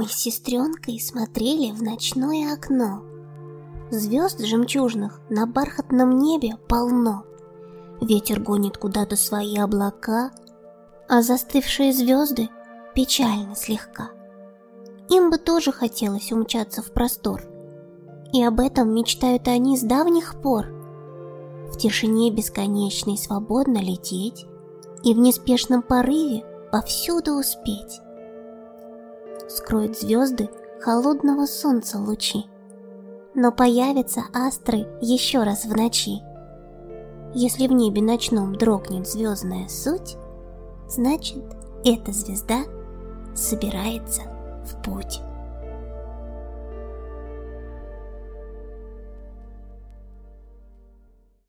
Мы с сестренкой смотрели в ночное окно. Звезд жемчужных на бархатном небе полно. Ветер гонит куда-то свои облака, а застывшие звезды печальны слегка. Им бы тоже хотелось умчаться в простор. И об этом мечтают они с давних пор. В тишине бесконечной свободно лететь и в неспешном порыве повсюду успеть. Скроют звезды холодного солнца лучи, но появятся астры еще раз в ночи. Если в небе ночном дрогнет звездная суть, значит, эта звезда собирается в путь.